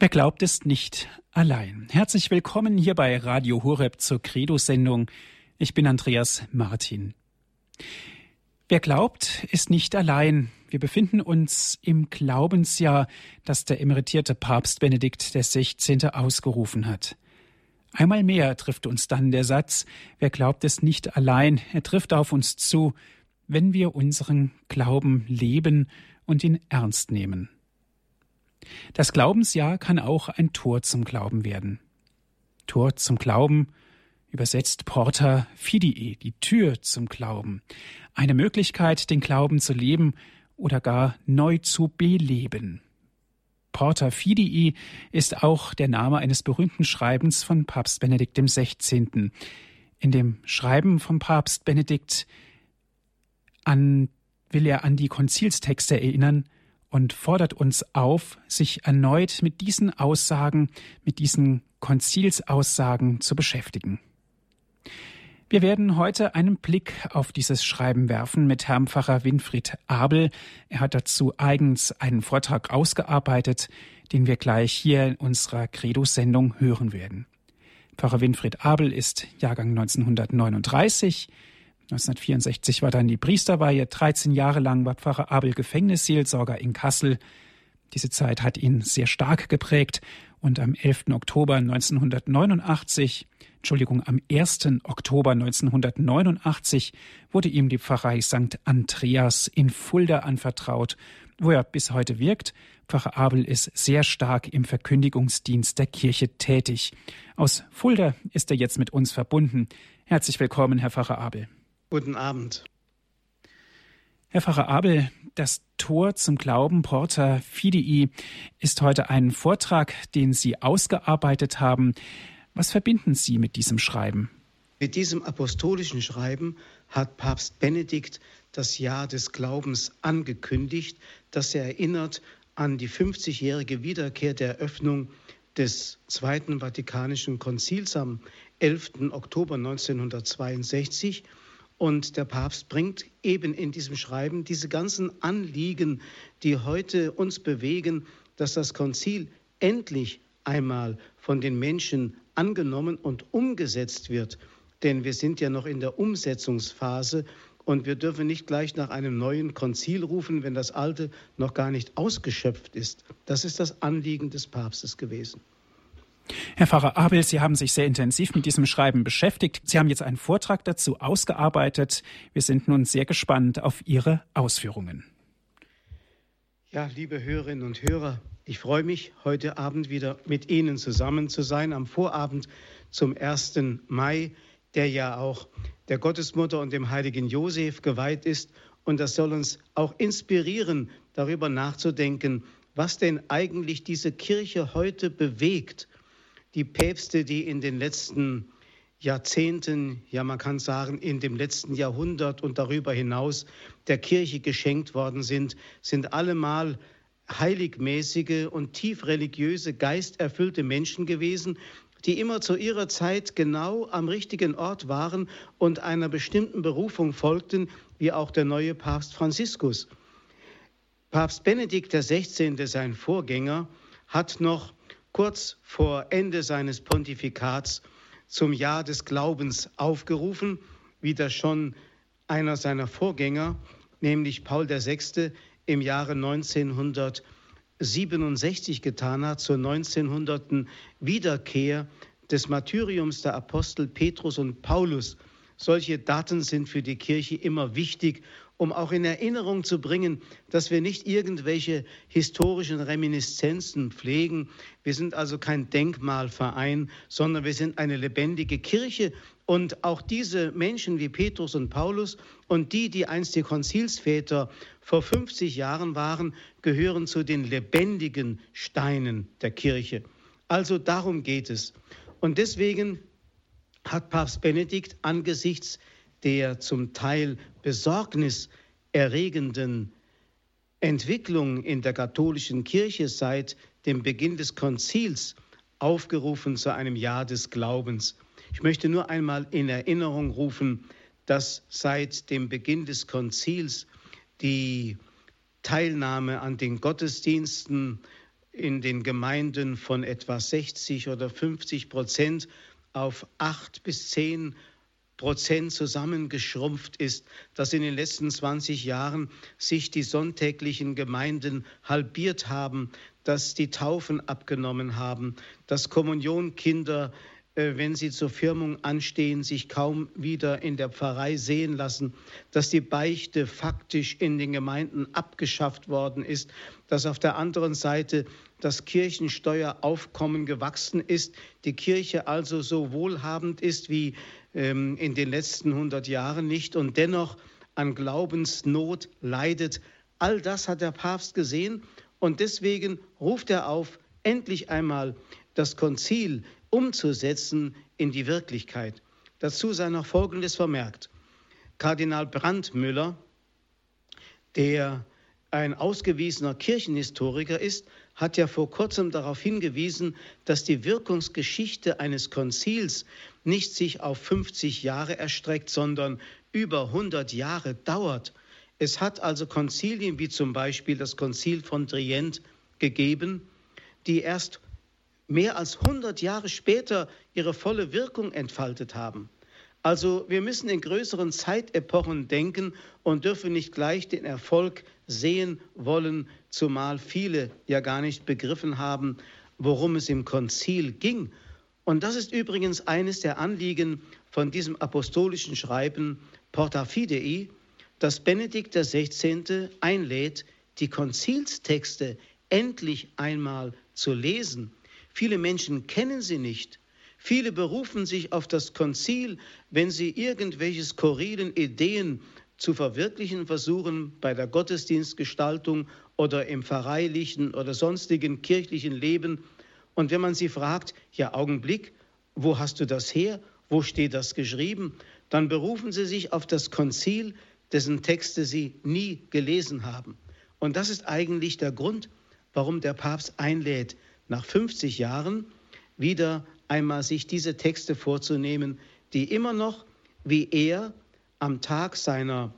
Wer glaubt, ist nicht allein. Herzlich willkommen hier bei Radio Horeb zur Credo-Sendung. Ich bin Andreas Martin. Wer glaubt, ist nicht allein. Wir befinden uns im Glaubensjahr, das der emeritierte Papst Benedikt XVI. ausgerufen hat. Einmal mehr trifft uns dann der Satz, wer glaubt, ist nicht allein. Er trifft auf uns zu, wenn wir unseren Glauben leben und ihn ernst nehmen. Das Glaubensjahr kann auch ein Tor zum Glauben werden. Tor zum Glauben, übersetzt Porta Fidii, die Tür zum Glauben, eine Möglichkeit, den Glauben zu leben oder gar neu zu beleben. Porta Fidii ist auch der Name eines berühmten Schreibens von Papst Benedikt XVI. In dem Schreiben von Papst Benedikt an, will er an die Konzilstexte erinnern, und fordert uns auf, sich erneut mit diesen Aussagen, mit diesen Konzilsaussagen zu beschäftigen. Wir werden heute einen Blick auf dieses Schreiben werfen mit Herrn Pfarrer Winfried Abel. Er hat dazu eigens einen Vortrag ausgearbeitet, den wir gleich hier in unserer Credo-Sendung hören werden. Pfarrer Winfried Abel ist Jahrgang 1939. 1964 war dann die Priesterweihe. 13 Jahre lang war Pfarrer Abel Gefängnisseelsorger in Kassel. Diese Zeit hat ihn sehr stark geprägt und am 11. Oktober 1989, Entschuldigung, am 1. Oktober 1989 wurde ihm die Pfarrei St. Andreas in Fulda anvertraut, wo er bis heute wirkt. Pfarrer Abel ist sehr stark im Verkündigungsdienst der Kirche tätig. Aus Fulda ist er jetzt mit uns verbunden. Herzlich willkommen, Herr Pfarrer Abel. Guten Abend. Herr Pfarrer Abel, das Tor zum Glauben Porta Fidei ist heute ein Vortrag, den Sie ausgearbeitet haben. Was verbinden Sie mit diesem Schreiben? Mit diesem apostolischen Schreiben hat Papst Benedikt das Jahr des Glaubens angekündigt, das er erinnert an die 50-jährige Wiederkehr der Eröffnung des Zweiten Vatikanischen Konzils am 11. Oktober 1962 und der Papst bringt eben in diesem Schreiben diese ganzen Anliegen, die heute uns bewegen, dass das Konzil endlich einmal von den Menschen angenommen und umgesetzt wird. Denn wir sind ja noch in der Umsetzungsphase und wir dürfen nicht gleich nach einem neuen Konzil rufen, wenn das alte noch gar nicht ausgeschöpft ist. Das ist das Anliegen des Papstes gewesen. Herr Pfarrer Abel, Sie haben sich sehr intensiv mit diesem Schreiben beschäftigt. Sie haben jetzt einen Vortrag dazu ausgearbeitet. Wir sind nun sehr gespannt auf Ihre Ausführungen. Ja, liebe Hörerinnen und Hörer, ich freue mich, heute Abend wieder mit Ihnen zusammen zu sein, am Vorabend zum 1. Mai, der ja auch der Gottesmutter und dem heiligen Josef geweiht ist. Und das soll uns auch inspirieren, darüber nachzudenken, was denn eigentlich diese Kirche heute bewegt die Päpste, die in den letzten Jahrzehnten, ja man kann sagen in dem letzten Jahrhundert und darüber hinaus der Kirche geschenkt worden sind, sind allemal heiligmäßige und tief religiöse, geisterfüllte Menschen gewesen, die immer zu ihrer Zeit genau am richtigen Ort waren und einer bestimmten Berufung folgten, wie auch der neue Papst Franziskus. Papst Benedikt XVI., sein Vorgänger, hat noch kurz vor Ende seines Pontifikats zum Jahr des Glaubens aufgerufen, wie das schon einer seiner Vorgänger, nämlich Paul VI., im Jahre 1967 getan hat, zur 1900. Wiederkehr des Martyriums der Apostel Petrus und Paulus. Solche Daten sind für die Kirche immer wichtig um auch in Erinnerung zu bringen, dass wir nicht irgendwelche historischen Reminiszenzen pflegen. Wir sind also kein Denkmalverein, sondern wir sind eine lebendige Kirche. Und auch diese Menschen wie Petrus und Paulus und die, die einst die Konzilsväter vor 50 Jahren waren, gehören zu den lebendigen Steinen der Kirche. Also darum geht es. Und deswegen hat Papst Benedikt angesichts der zum Teil besorgniserregenden Entwicklung in der katholischen Kirche seit dem Beginn des Konzils aufgerufen zu einem Jahr des Glaubens. Ich möchte nur einmal in Erinnerung rufen, dass seit dem Beginn des Konzils die Teilnahme an den Gottesdiensten in den Gemeinden von etwa 60 oder 50 Prozent auf 8 bis 10 Prozent zusammengeschrumpft ist, dass in den letzten 20 Jahren sich die sonntäglichen Gemeinden halbiert haben, dass die Taufen abgenommen haben, dass Kommunionkinder äh, wenn sie zur Firmung anstehen, sich kaum wieder in der Pfarrei sehen lassen, dass die Beichte faktisch in den Gemeinden abgeschafft worden ist, dass auf der anderen Seite das Kirchensteueraufkommen gewachsen ist, die Kirche also so wohlhabend ist wie ähm, in den letzten 100 Jahren nicht und dennoch an Glaubensnot leidet. All das hat der Papst gesehen und deswegen ruft er auf, endlich einmal das Konzil umzusetzen in die Wirklichkeit. Dazu sei noch Folgendes vermerkt. Kardinal Brandmüller, der ein ausgewiesener Kirchenhistoriker ist, hat ja vor kurzem darauf hingewiesen, dass die Wirkungsgeschichte eines Konzils nicht sich auf 50 Jahre erstreckt, sondern über 100 Jahre dauert. Es hat also Konzilien wie zum Beispiel das Konzil von Trient gegeben, die erst mehr als 100 Jahre später ihre volle Wirkung entfaltet haben. Also wir müssen in größeren Zeitepochen denken und dürfen nicht gleich den Erfolg sehen wollen, zumal viele ja gar nicht begriffen haben, worum es im Konzil ging. Und das ist übrigens eines der Anliegen von diesem apostolischen Schreiben Porta Fidei, das Benedikt XVI. einlädt, die Konzilstexte endlich einmal zu lesen Viele Menschen kennen sie nicht. Viele berufen sich auf das Konzil, wenn sie irgendwelche skurrilen Ideen zu verwirklichen versuchen bei der Gottesdienstgestaltung oder im pfarreilichen oder sonstigen kirchlichen Leben. Und wenn man sie fragt, ja Augenblick, wo hast du das her? Wo steht das geschrieben? Dann berufen sie sich auf das Konzil, dessen Texte sie nie gelesen haben. Und das ist eigentlich der Grund, warum der Papst einlädt, nach 50 Jahren wieder einmal sich diese Texte vorzunehmen, die immer noch, wie er am Tag seiner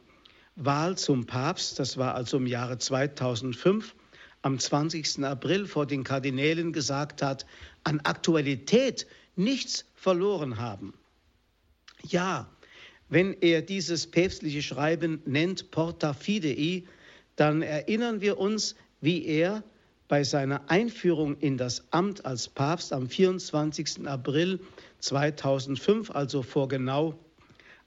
Wahl zum Papst, das war also im Jahre 2005, am 20. April vor den Kardinälen gesagt hat, an Aktualität nichts verloren haben. Ja, wenn er dieses päpstliche Schreiben nennt Porta Fidei, dann erinnern wir uns, wie er bei seiner Einführung in das Amt als Papst am 24. April 2005, also vor genau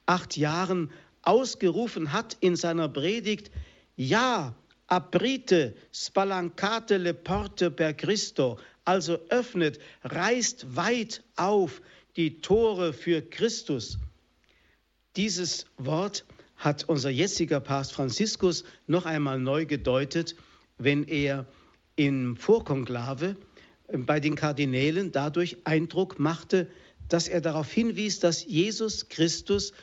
acht Jahren, ausgerufen hat in seiner Predigt, ja, aprite, spalancate le porte per Christo, also öffnet, reißt weit auf die Tore für Christus. Dieses Wort hat unser jetziger Papst Franziskus noch einmal neu gedeutet, wenn er im Vorkonklave äh, bei den Kardinälen dadurch Eindruck machte, dass er darauf hinwies, dass Jesus Christus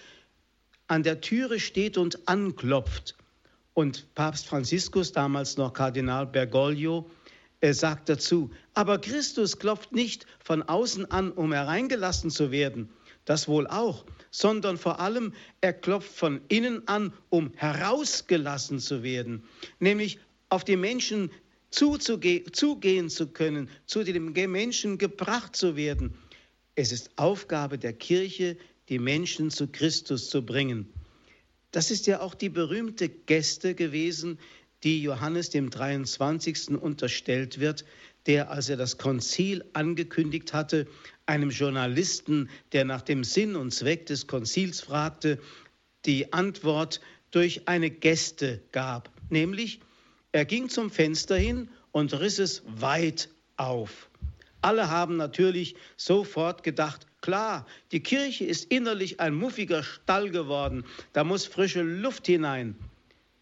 an der Türe steht und anklopft. Und Papst Franziskus, damals noch Kardinal Bergoglio, er sagt dazu, aber Christus klopft nicht von außen an, um hereingelassen zu werden, das wohl auch, sondern vor allem er klopft von innen an, um herausgelassen zu werden, nämlich auf die Menschen zugehen zu können, zu den Menschen gebracht zu werden. Es ist Aufgabe der Kirche, die Menschen zu Christus zu bringen. Das ist ja auch die berühmte Geste gewesen, die Johannes dem 23. unterstellt wird, der, als er das Konzil angekündigt hatte, einem Journalisten, der nach dem Sinn und Zweck des Konzils fragte, die Antwort durch eine Geste gab, nämlich er ging zum Fenster hin und riss es weit auf. Alle haben natürlich sofort gedacht, klar, die Kirche ist innerlich ein muffiger Stall geworden, da muss frische Luft hinein.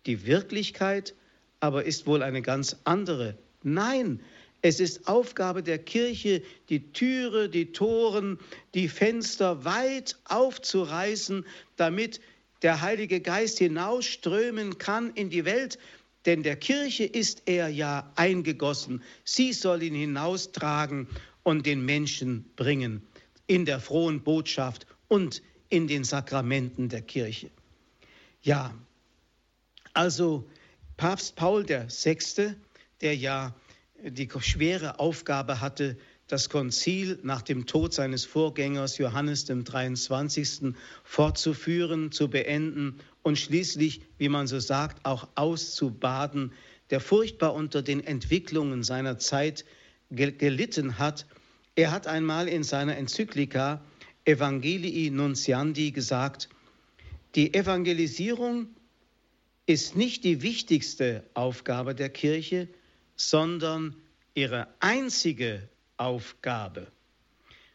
Die Wirklichkeit aber ist wohl eine ganz andere. Nein, es ist Aufgabe der Kirche, die Türe, die Toren, die Fenster weit aufzureißen, damit der Heilige Geist hinausströmen kann in die Welt, denn der Kirche ist er ja eingegossen. Sie soll ihn hinaustragen und den Menschen bringen in der frohen Botschaft und in den Sakramenten der Kirche. Ja, also Papst Paul VI., der ja die schwere Aufgabe hatte, das Konzil nach dem Tod seines Vorgängers Johannes dem 23. fortzuführen, zu beenden und schließlich, wie man so sagt, auch auszubaden, der furchtbar unter den Entwicklungen seiner Zeit gelitten hat. Er hat einmal in seiner Enzyklika Evangelii Nunciandi gesagt, die Evangelisierung ist nicht die wichtigste Aufgabe der Kirche, sondern ihre einzige Aufgabe.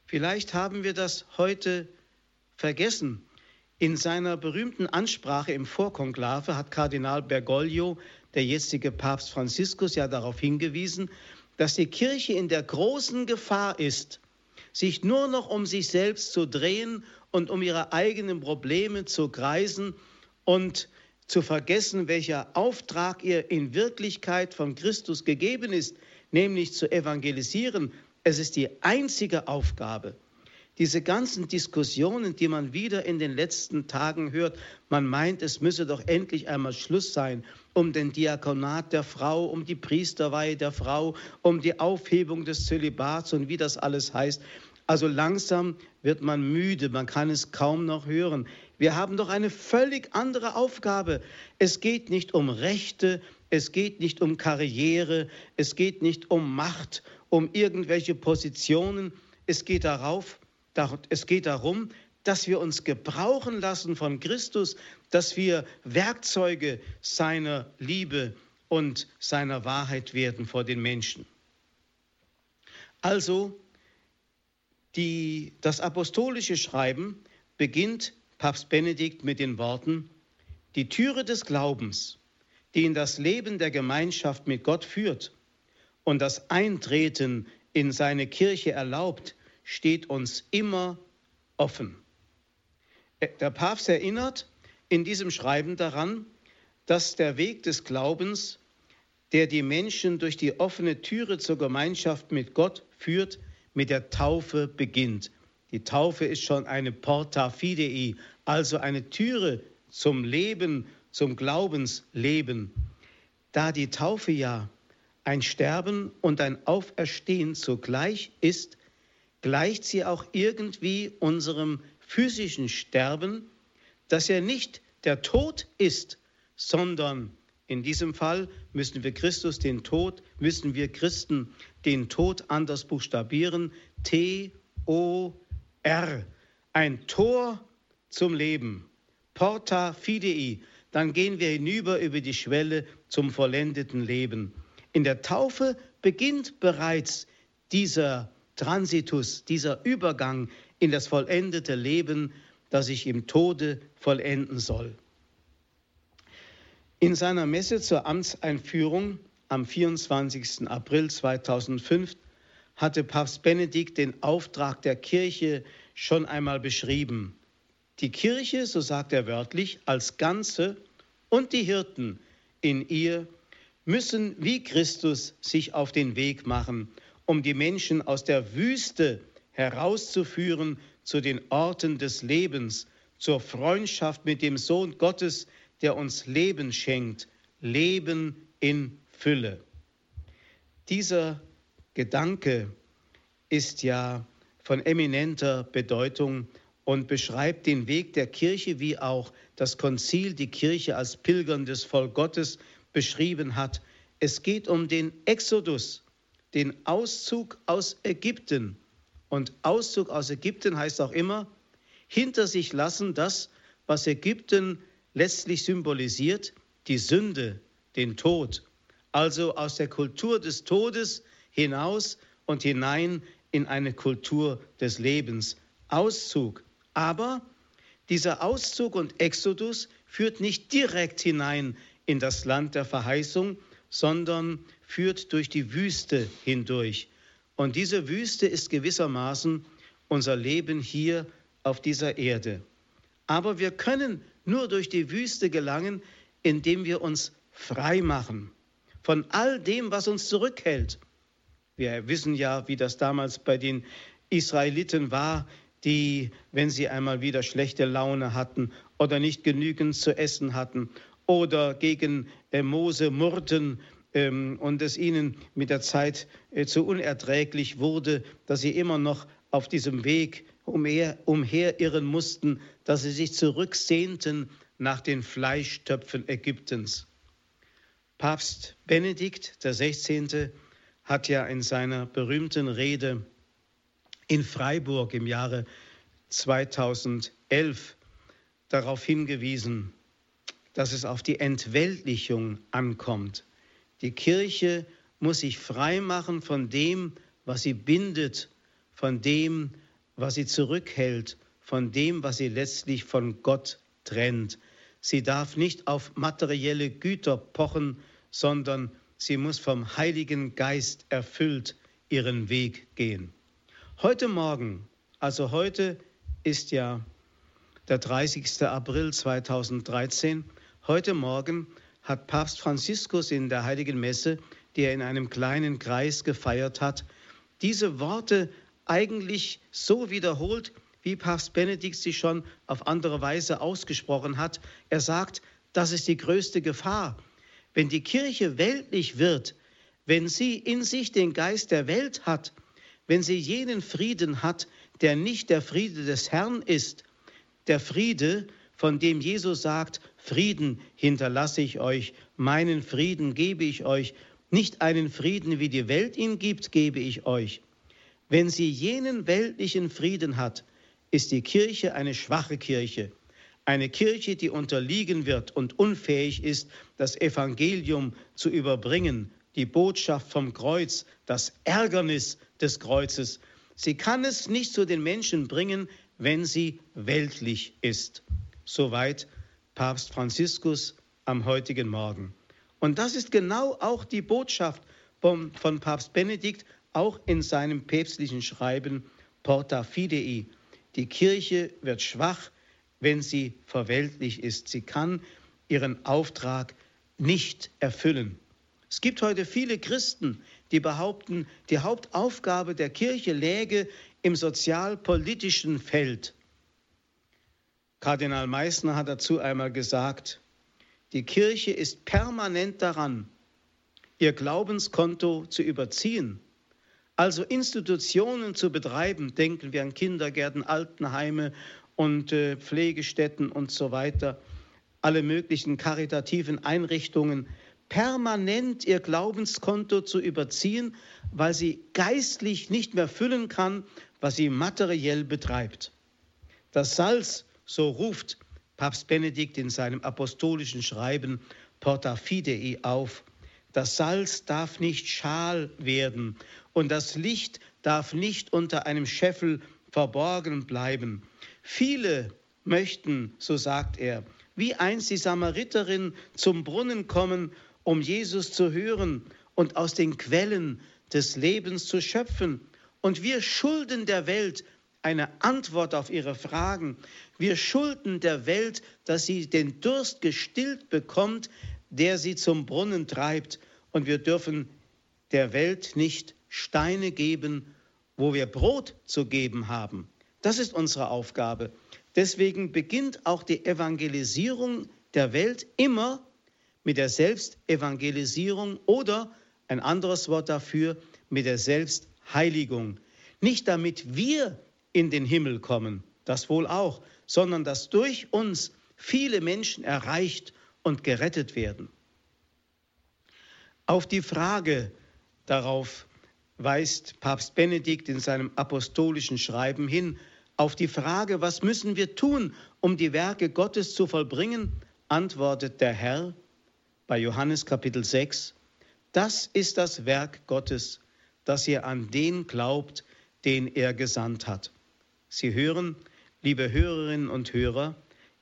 Vielleicht haben wir das heute vergessen. In seiner berühmten Ansprache im Vorkonklave hat Kardinal Bergoglio, der jetzige Papst Franziskus, ja darauf hingewiesen, dass die Kirche in der großen Gefahr ist, sich nur noch um sich selbst zu drehen und um ihre eigenen Probleme zu kreisen und zu vergessen, welcher Auftrag ihr in Wirklichkeit von Christus gegeben ist, nämlich zu evangelisieren. Es ist die einzige Aufgabe. Diese ganzen Diskussionen, die man wieder in den letzten Tagen hört, man meint, es müsse doch endlich einmal Schluss sein um den Diakonat der Frau, um die Priesterweihe der Frau, um die Aufhebung des Zölibats und wie das alles heißt. Also langsam wird man müde, man kann es kaum noch hören. Wir haben doch eine völlig andere Aufgabe. Es geht nicht um Rechte, es geht nicht um Karriere, es geht nicht um Macht, um irgendwelche Positionen. Es geht darauf, es geht darum, dass wir uns gebrauchen lassen von Christus, dass wir Werkzeuge seiner Liebe und seiner Wahrheit werden vor den Menschen. Also die, das apostolische Schreiben beginnt Papst Benedikt mit den Worten, die Türe des Glaubens, die in das Leben der Gemeinschaft mit Gott führt und das Eintreten in seine Kirche erlaubt, steht uns immer offen. Der Papst erinnert in diesem Schreiben daran, dass der Weg des Glaubens, der die Menschen durch die offene Türe zur Gemeinschaft mit Gott führt, mit der Taufe beginnt. Die Taufe ist schon eine Porta Fidei, also eine Türe zum Leben, zum Glaubensleben. Da die Taufe ja ein Sterben und ein Auferstehen zugleich ist, gleicht sie auch irgendwie unserem physischen Sterben, das ja nicht der Tod ist, sondern in diesem Fall müssen wir Christus den Tod, müssen wir Christen den Tod anders buchstabieren. T-O-R. Ein Tor zum Leben. Porta fidei. Dann gehen wir hinüber über die Schwelle zum vollendeten Leben. In der Taufe beginnt bereits dieser Transitus, dieser Übergang in das vollendete Leben, das sich im Tode vollenden soll. In seiner Messe zur Amtseinführung am 24. April 2005 hatte Papst Benedikt den Auftrag der Kirche schon einmal beschrieben. Die Kirche, so sagt er wörtlich, als Ganze und die Hirten in ihr müssen wie Christus sich auf den Weg machen, um die Menschen aus der Wüste herauszuführen zu den Orten des Lebens, zur Freundschaft mit dem Sohn Gottes, der uns Leben schenkt, Leben in Fülle. Dieser Gedanke ist ja von eminenter Bedeutung und beschreibt den Weg der Kirche, wie auch das Konzil die Kirche als pilgerndes Volk Gottes beschrieben hat. Es geht um den Exodus, den Auszug aus Ägypten. Und Auszug aus Ägypten heißt auch immer, hinter sich lassen das, was Ägypten letztlich symbolisiert, die Sünde, den Tod. Also aus der Kultur des Todes hinaus und hinein in eine Kultur des Lebens. Auszug. Aber dieser Auszug und Exodus führt nicht direkt hinein in das Land der Verheißung, sondern führt durch die Wüste hindurch. Und diese Wüste ist gewissermaßen unser Leben hier auf dieser Erde. Aber wir können nur durch die Wüste gelangen, indem wir uns frei machen von all dem, was uns zurückhält. Wir wissen ja, wie das damals bei den Israeliten war, die, wenn sie einmal wieder schlechte Laune hatten oder nicht genügend zu essen hatten oder gegen Mose murrten ähm, und es ihnen mit der Zeit äh, zu unerträglich wurde, dass sie immer noch auf diesem Weg umher, umherirren mussten, dass sie sich zurücksehnten nach den Fleischtöpfen Ägyptens. Papst Benedikt XVI. hat ja in seiner berühmten Rede in Freiburg im Jahre 2011 darauf hingewiesen, dass es auf die Entweltlichung ankommt. Die Kirche muss sich frei machen von dem, was sie bindet, von dem, was sie zurückhält, von dem, was sie letztlich von Gott trennt. Sie darf nicht auf materielle Güter pochen, sondern sie muss vom Heiligen Geist erfüllt ihren Weg gehen. Heute Morgen, also heute ist ja der 30. April 2013, heute Morgen hat Papst Franziskus in der heiligen Messe, die er in einem kleinen Kreis gefeiert hat, diese Worte eigentlich so wiederholt, wie Papst Benedikt sie schon auf andere Weise ausgesprochen hat. Er sagt, das ist die größte Gefahr. Wenn die Kirche weltlich wird, wenn sie in sich den Geist der Welt hat, wenn sie jenen Frieden hat, der nicht der Friede des Herrn ist, der Friede, von dem Jesus sagt, Frieden hinterlasse ich euch, meinen Frieden gebe ich euch, nicht einen Frieden, wie die Welt ihn gibt, gebe ich euch. Wenn sie jenen weltlichen Frieden hat, ist die Kirche eine schwache Kirche, eine Kirche, die unterliegen wird und unfähig ist, das Evangelium zu überbringen, die Botschaft vom Kreuz, das Ärgernis des Kreuzes. Sie kann es nicht zu den Menschen bringen, wenn sie weltlich ist. Soweit Papst Franziskus am heutigen Morgen. Und das ist genau auch die Botschaft von, von Papst Benedikt, auch in seinem päpstlichen Schreiben Porta Fidei. Die Kirche wird schwach, wenn sie verweltlich ist. Sie kann ihren Auftrag nicht erfüllen. Es gibt heute viele Christen, die behaupten, die Hauptaufgabe der Kirche läge im sozialpolitischen Feld. Kardinal Meissner hat dazu einmal gesagt, die Kirche ist permanent daran, ihr Glaubenskonto zu überziehen, also Institutionen zu betreiben, denken wir an Kindergärten, Altenheime und äh, Pflegestätten und so weiter, alle möglichen karitativen Einrichtungen, permanent ihr Glaubenskonto zu überziehen, weil sie geistlich nicht mehr füllen kann, was sie materiell betreibt. Das Salz, so ruft Papst Benedikt in seinem apostolischen Schreiben Porta Fidei auf, das Salz darf nicht schal werden und das Licht darf nicht unter einem Scheffel verborgen bleiben. Viele möchten, so sagt er, wie einst die Samariterin zum Brunnen kommen um Jesus zu hören und aus den Quellen des Lebens zu schöpfen. Und wir schulden der Welt eine Antwort auf ihre Fragen. Wir schulden der Welt, dass sie den Durst gestillt bekommt, der sie zum Brunnen treibt. Und wir dürfen der Welt nicht Steine geben, wo wir Brot zu geben haben. Das ist unsere Aufgabe. Deswegen beginnt auch die Evangelisierung der Welt immer mit der Selbstevangelisierung oder ein anderes Wort dafür, mit der Selbstheiligung. Nicht damit wir in den Himmel kommen, das wohl auch, sondern dass durch uns viele Menschen erreicht und gerettet werden. Auf die Frage darauf weist Papst Benedikt in seinem apostolischen Schreiben hin, auf die Frage, was müssen wir tun, um die Werke Gottes zu vollbringen, antwortet der Herr, bei Johannes Kapitel 6, das ist das Werk Gottes, dass ihr an den glaubt, den er gesandt hat. Sie hören, liebe Hörerinnen und Hörer,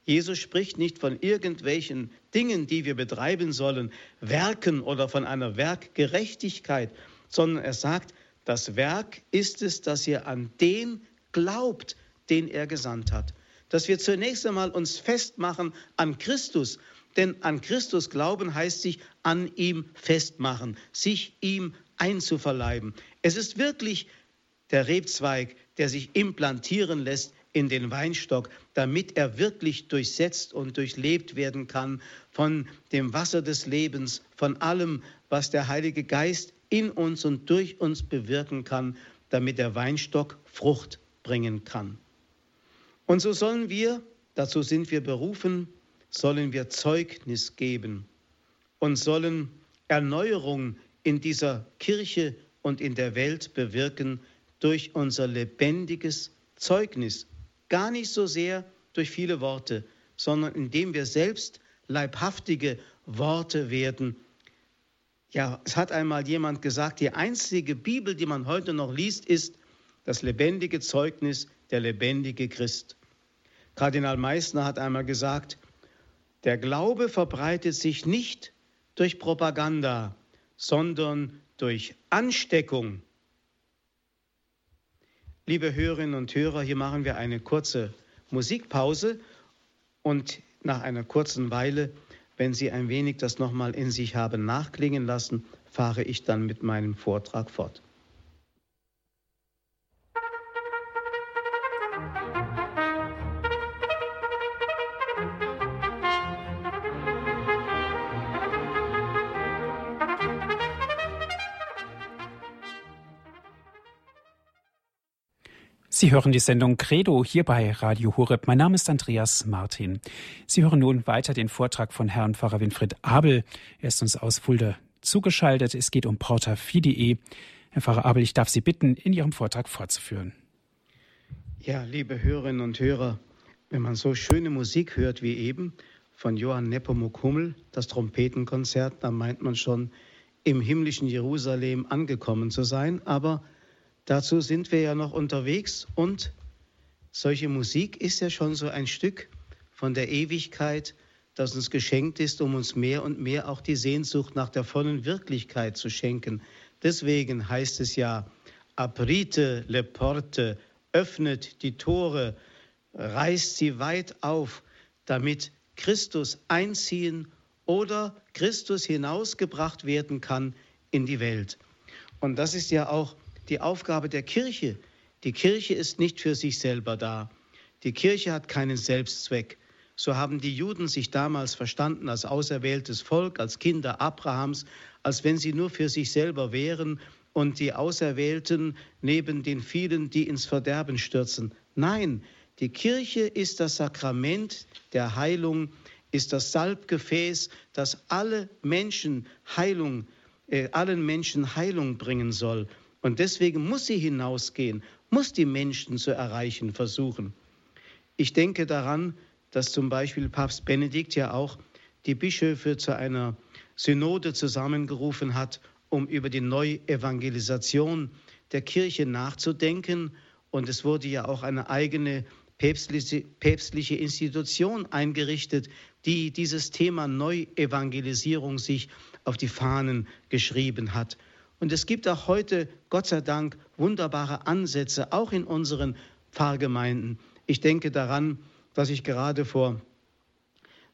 Jesus spricht nicht von irgendwelchen Dingen, die wir betreiben sollen, Werken oder von einer Werkgerechtigkeit, sondern er sagt, das Werk ist es, dass ihr an den glaubt, den er gesandt hat. Dass wir zunächst einmal uns festmachen an Christus, denn an Christus glauben heißt sich an ihm festmachen, sich ihm einzuverleiben. Es ist wirklich der Rebzweig, der sich implantieren lässt in den Weinstock, damit er wirklich durchsetzt und durchlebt werden kann von dem Wasser des Lebens, von allem, was der Heilige Geist in uns und durch uns bewirken kann, damit der Weinstock Frucht bringen kann. Und so sollen wir, dazu sind wir berufen, sollen wir Zeugnis geben und sollen Erneuerung in dieser Kirche und in der Welt bewirken durch unser lebendiges Zeugnis. Gar nicht so sehr durch viele Worte, sondern indem wir selbst leibhaftige Worte werden. Ja, es hat einmal jemand gesagt, die einzige Bibel, die man heute noch liest, ist das lebendige Zeugnis der lebendige Christ. Kardinal Meissner hat einmal gesagt, der Glaube verbreitet sich nicht durch Propaganda, sondern durch Ansteckung. Liebe Hörerinnen und Hörer, hier machen wir eine kurze Musikpause und nach einer kurzen Weile, wenn Sie ein wenig das nochmal in sich haben nachklingen lassen, fahre ich dann mit meinem Vortrag fort. Sie hören die Sendung Credo hier bei Radio Horeb. Mein Name ist Andreas Martin. Sie hören nun weiter den Vortrag von Herrn Pfarrer Winfried Abel. Er ist uns aus Fulda zugeschaltet. Es geht um Porta Fidei. Herr Pfarrer Abel, ich darf Sie bitten, in Ihrem Vortrag fortzuführen. Ja, liebe Hörerinnen und Hörer, wenn man so schöne Musik hört wie eben von Johann Nepomuk Hummel, das Trompetenkonzert, dann meint man schon, im himmlischen Jerusalem angekommen zu sein. Aber Dazu sind wir ja noch unterwegs und solche Musik ist ja schon so ein Stück von der Ewigkeit, das uns geschenkt ist, um uns mehr und mehr auch die Sehnsucht nach der vollen Wirklichkeit zu schenken. Deswegen heißt es ja, aprite le porte, öffnet die Tore, reißt sie weit auf, damit Christus einziehen oder Christus hinausgebracht werden kann in die Welt. Und das ist ja auch die Aufgabe der Kirche. Die Kirche ist nicht für sich selber da. Die Kirche hat keinen Selbstzweck. So haben die Juden sich damals verstanden als auserwähltes Volk, als Kinder Abrahams, als wenn sie nur für sich selber wären und die Auserwählten neben den vielen, die ins Verderben stürzen. Nein, die Kirche ist das Sakrament der Heilung, ist das Salbgefäß, das alle Menschen Heilung, äh, allen Menschen Heilung bringen soll. Und deswegen muss sie hinausgehen, muss die Menschen zu erreichen versuchen. Ich denke daran, dass zum Beispiel Papst Benedikt ja auch die Bischöfe zu einer Synode zusammengerufen hat, um über die Neuevangelisation der Kirche nachzudenken. Und es wurde ja auch eine eigene päpstliche, Institution eingerichtet, die dieses Thema Neuevangelisierung sich auf die Fahnen geschrieben hat. Und es gibt auch heute, Gott sei Dank, wunderbare Ansätze, auch in unseren Pfarrgemeinden. Ich denke daran, dass ich gerade vor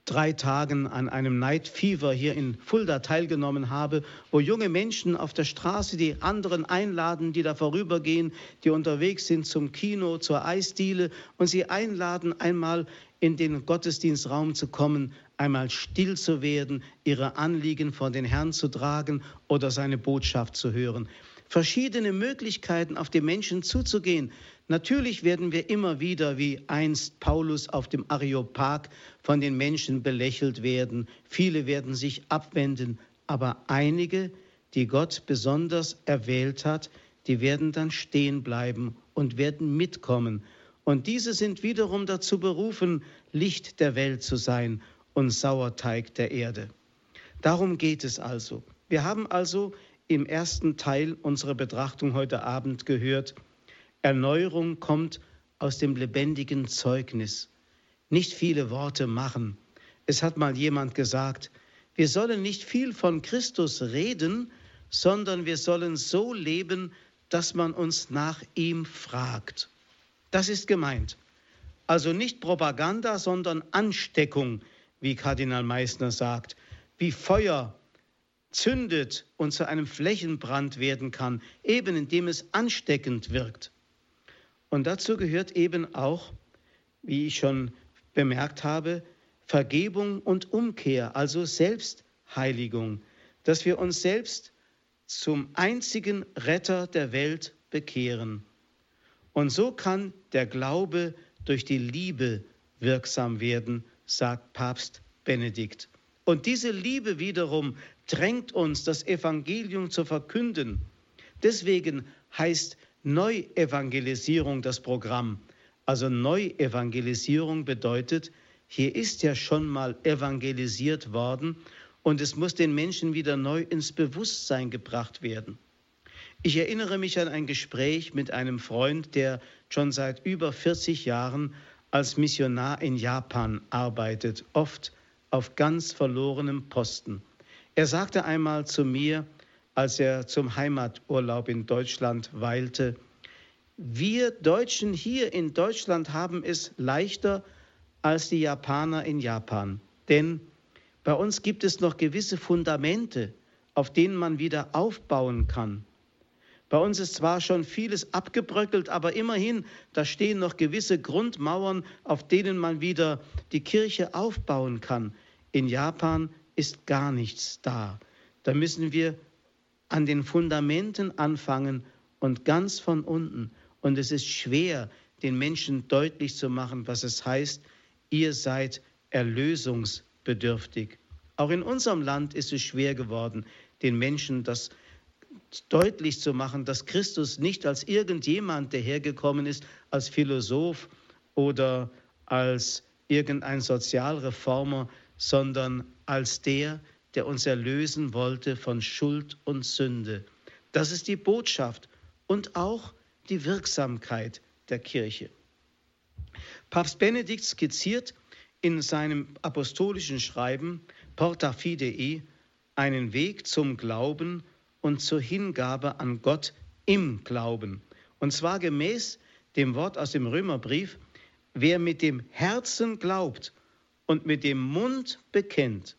drei Tagen an einem Night Fever hier in Fulda teilgenommen habe, wo junge Menschen auf der Straße die anderen einladen, die da vorübergehen, die unterwegs sind zum Kino, zur Eisdiele und sie einladen, einmal in den Gottesdienstraum zu kommen, einmal still zu werden, ihre Anliegen vor den Herrn zu tragen oder seine Botschaft zu hören. Verschiedene Möglichkeiten, auf die Menschen zuzugehen. Natürlich werden wir immer wieder, wie einst Paulus auf dem Areopag, von den Menschen belächelt werden. Viele werden sich abwenden, aber einige, die Gott besonders erwählt hat, die werden dann stehen bleiben und werden mitkommen. Und diese sind wiederum dazu berufen, Licht der Welt zu sein und Sauerteig der Erde. Darum geht es also. Wir haben also im ersten Teil unserer Betrachtung heute Abend gehört, Erneuerung kommt aus dem lebendigen Zeugnis. Nicht viele Worte machen. Es hat mal jemand gesagt, wir sollen nicht viel von Christus reden, sondern wir sollen so leben, dass man uns nach ihm fragt. Das ist gemeint. Also nicht Propaganda, sondern Ansteckung, wie Kardinal Meissner sagt, wie Feuer zündet und zu einem Flächenbrand werden kann, eben indem es ansteckend wirkt. Und dazu gehört eben auch wie ich schon bemerkt habe, Vergebung und Umkehr, also Selbstheiligung, dass wir uns selbst zum einzigen Retter der Welt bekehren. Und so kann der Glaube durch die Liebe wirksam werden, sagt Papst Benedikt. Und diese Liebe wiederum drängt uns, das Evangelium zu verkünden. Deswegen heißt Neuevangelisierung das Programm. Also Neuevangelisierung bedeutet, hier ist ja schon mal evangelisiert worden und es muss den Menschen wieder neu ins Bewusstsein gebracht werden. Ich erinnere mich an ein Gespräch mit einem Freund, der schon seit über 40 Jahren als Missionar in Japan arbeitet, oft auf ganz verlorenem Posten. Er sagte einmal zu mir, als er zum Heimaturlaub in Deutschland weilte, wir Deutschen hier in Deutschland haben es leichter als die Japaner in Japan. Denn bei uns gibt es noch gewisse Fundamente, auf denen man wieder aufbauen kann. Bei uns ist zwar schon vieles abgebröckelt, aber immerhin, da stehen noch gewisse Grundmauern, auf denen man wieder die Kirche aufbauen kann. In Japan ist gar nichts da. Da müssen wir an den Fundamenten anfangen und ganz von unten. Und es ist schwer, den Menschen deutlich zu machen, was es heißt, ihr seid erlösungsbedürftig. Auch in unserem Land ist es schwer geworden, den Menschen das deutlich zu machen, dass Christus nicht als irgendjemand, der hergekommen ist, als Philosoph oder als irgendein Sozialreformer, sondern als der, der uns erlösen wollte von Schuld und Sünde. Das ist die Botschaft und auch die Wirksamkeit der Kirche. Papst Benedikt skizziert in seinem apostolischen Schreiben Porta Fidei einen Weg zum Glauben und zur Hingabe an Gott im Glauben. Und zwar gemäß dem Wort aus dem Römerbrief, wer mit dem Herzen glaubt und mit dem Mund bekennt.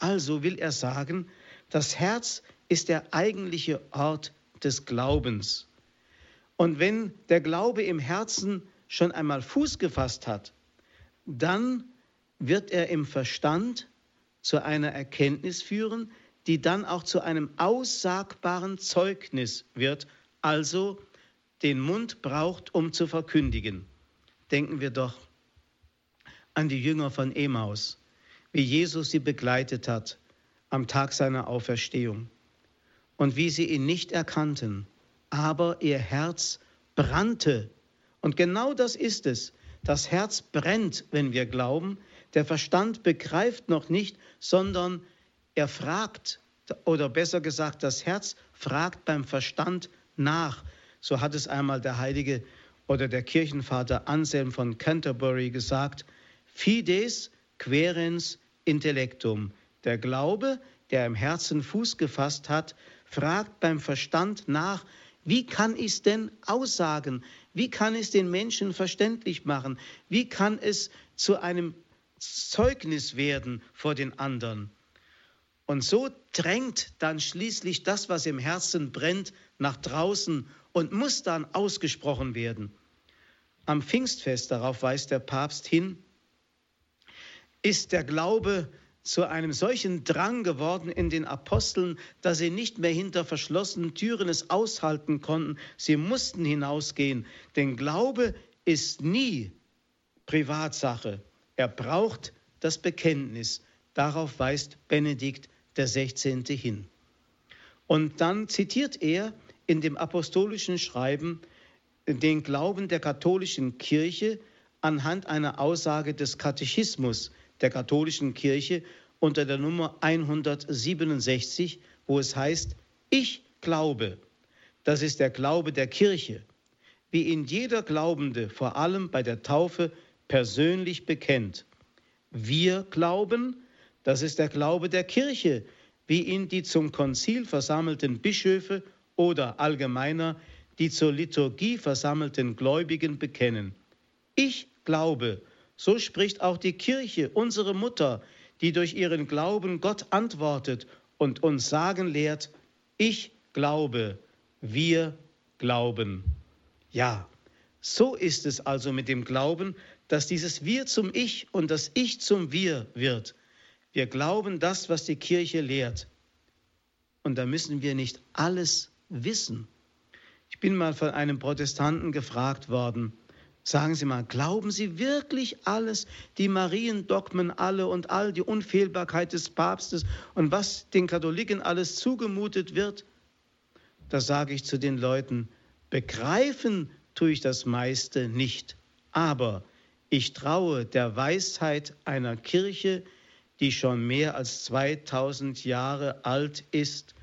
Also will er sagen, das Herz ist der eigentliche Ort des Glaubens. Und wenn der Glaube im Herzen schon einmal Fuß gefasst hat, dann wird er im Verstand zu einer Erkenntnis führen, die dann auch zu einem aussagbaren Zeugnis wird, also den Mund braucht, um zu verkündigen. Denken wir doch an die Jünger von Emaus, wie Jesus sie begleitet hat am Tag seiner Auferstehung und wie sie ihn nicht erkannten aber ihr Herz brannte. Und genau das ist es. Das Herz brennt, wenn wir glauben. Der Verstand begreift noch nicht, sondern er fragt, oder besser gesagt, das Herz fragt beim Verstand nach. So hat es einmal der heilige oder der Kirchenvater Anselm von Canterbury gesagt, Fides querens intellectum. Der Glaube, der im Herzen Fuß gefasst hat, fragt beim Verstand nach, wie kann ich es denn aussagen? Wie kann es den Menschen verständlich machen? Wie kann es zu einem Zeugnis werden vor den anderen? Und so drängt dann schließlich das, was im Herzen brennt, nach draußen und muss dann ausgesprochen werden. Am Pfingstfest, darauf weist der Papst hin, ist der Glaube zu einem solchen Drang geworden in den Aposteln, dass sie nicht mehr hinter verschlossenen Türen es aushalten konnten. Sie mussten hinausgehen. Denn Glaube ist nie Privatsache. Er braucht das Bekenntnis. Darauf weist Benedikt der 16. hin. Und dann zitiert er in dem apostolischen Schreiben den Glauben der katholischen Kirche anhand einer Aussage des Katechismus der katholischen Kirche unter der Nummer 167, wo es heißt, ich glaube, das ist der Glaube der Kirche, wie ihn jeder Glaubende vor allem bei der Taufe persönlich bekennt. Wir glauben, das ist der Glaube der Kirche, wie ihn die zum Konzil versammelten Bischöfe oder allgemeiner die zur Liturgie versammelten Gläubigen bekennen. Ich glaube, so spricht auch die Kirche, unsere Mutter, die durch ihren Glauben Gott antwortet und uns sagen lehrt, ich glaube, wir glauben. Ja, so ist es also mit dem Glauben, dass dieses Wir zum Ich und das Ich zum Wir wird. Wir glauben das, was die Kirche lehrt. Und da müssen wir nicht alles wissen. Ich bin mal von einem Protestanten gefragt worden, sagen Sie mal, glauben Sie wirklich alles, die Mariendogmen alle und all die Unfehlbarkeit des Papstes und was den Katholiken alles zugemutet wird? Da sage ich zu den Leuten, begreifen tue ich das meiste nicht, aber ich traue der Weisheit einer Kirche, die schon mehr als 2000 Jahre alt ist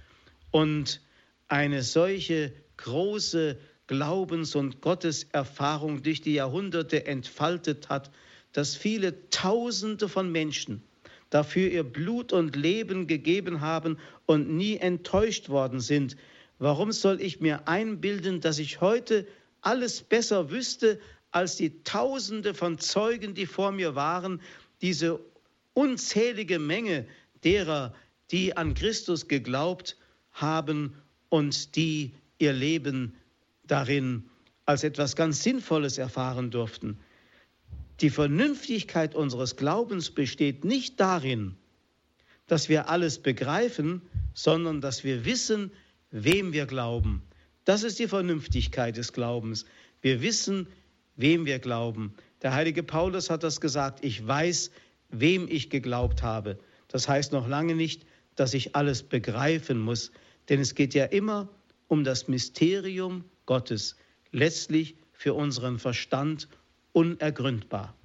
und eine solche große Glaubens- und Gotteserfahrung durch die Jahrhunderte entfaltet hat, dass viele Tausende von Menschen dafür ihr Blut und Leben gegeben haben und nie enttäuscht worden sind. Warum soll ich mir einbilden, dass ich heute alles besser wüsste als die Tausende von Zeugen, die vor mir waren, diese unzählige Menge derer, die an Christus geglaubt haben und die ihr Leben darin als etwas ganz Sinnvolles erfahren durften. Die Vernünftigkeit unseres Glaubens besteht nicht darin, dass wir alles begreifen, sondern dass wir wissen, wem wir glauben. Das ist die Vernünftigkeit des Glaubens. Wir wissen, wem wir glauben. Der heilige Paulus hat das gesagt, ich weiß, wem ich geglaubt habe. Das heißt noch lange nicht, dass ich alles begreifen muss, denn es geht ja immer um das Mysterium Gottes, letztlich für unseren Verstand unergründbar.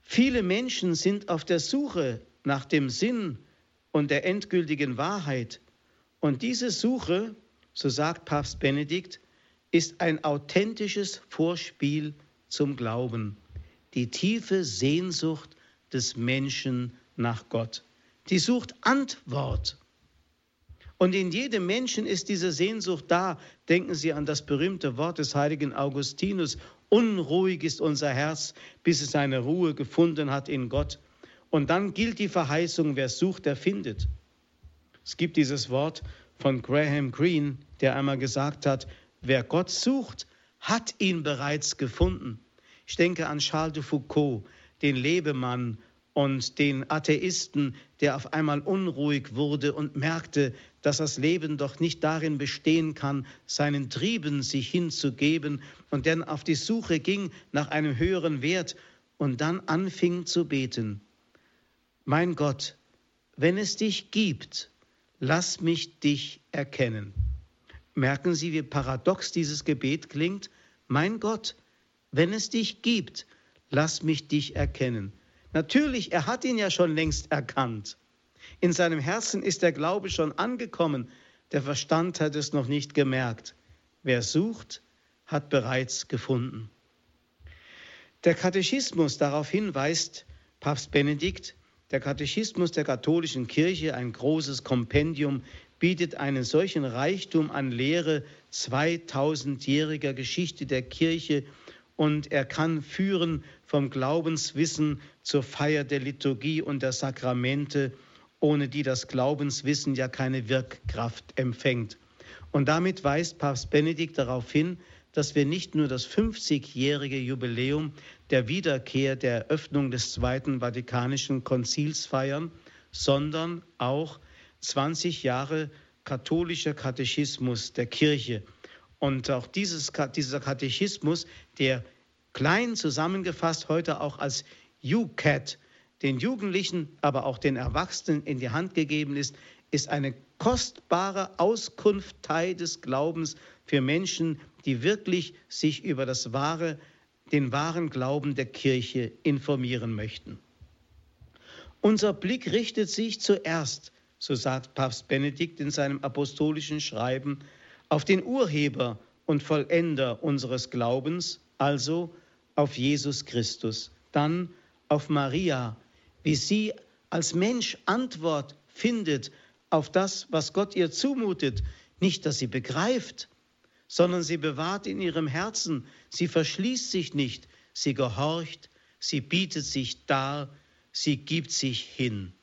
Viele Menschen sind auf der Suche nach dem Sinn und der endgültigen Wahrheit. Und diese Suche, so sagt Papst Benedikt, ist ein authentisches Vorspiel zum Glauben, die tiefe Sehnsucht des Menschen nach Gott. Die sucht Antwort und in jedem Menschen ist diese Sehnsucht da. Denken Sie an das berühmte Wort des heiligen Augustinus. Unruhig ist unser Herz, bis es seine Ruhe gefunden hat in Gott. Und dann gilt die Verheißung, wer sucht, der findet. Es gibt dieses Wort von Graham Greene, der einmal gesagt hat, wer Gott sucht, hat ihn bereits gefunden. Ich denke an Charles de Foucault, den Lebemann und den Atheisten, der auf einmal unruhig wurde und merkte, dass das Leben doch nicht darin bestehen kann, seinen Trieben sich hinzugeben und dann auf die Suche ging nach einem höheren Wert und dann anfing zu beten. Mein Gott, wenn es dich gibt, lass mich dich erkennen. Merken Sie, wie paradox dieses Gebet klingt? Mein Gott, wenn es dich gibt, lass mich dich erkennen. Natürlich, er hat ihn ja schon längst erkannt. In seinem Herzen ist der Glaube schon angekommen, der Verstand hat es noch nicht gemerkt. Wer sucht, hat bereits gefunden. Der Katechismus darauf hinweist, Papst Benedikt, der Katechismus der katholischen Kirche, ein großes Kompendium, bietet einen solchen Reichtum an Lehre 2000-jähriger Geschichte der Kirche und er kann führen vom Glaubenswissen zur Feier der Liturgie und der Sakramente, ohne die das Glaubenswissen ja keine Wirkkraft empfängt. Und damit weist Papst Benedikt darauf hin, dass wir nicht nur das 50-jährige Jubiläum der Wiederkehr der Eröffnung des Zweiten Vatikanischen Konzils feiern, sondern auch 20 Jahre katholischer Katechismus der Kirche. Und auch dieses, dieser Katechismus, der klein zusammengefasst heute auch als UCAT, den Jugendlichen, aber auch den Erwachsenen in die Hand gegeben ist, ist eine kostbare Auskunftei des Glaubens für Menschen, die wirklich sich über das wahre, den wahren Glauben der Kirche informieren möchten. Unser Blick richtet sich zuerst, so sagt Papst Benedikt in seinem apostolischen Schreiben, auf den Urheber und Vollender unseres Glaubens, also auf Jesus Christus, dann auf Maria, wie sie als Mensch Antwort findet auf das, was Gott ihr zumutet, nicht, dass sie begreift, sondern sie bewahrt in ihrem Herzen, sie verschließt sich nicht, sie gehorcht, sie bietet sich dar, sie gibt sich hin.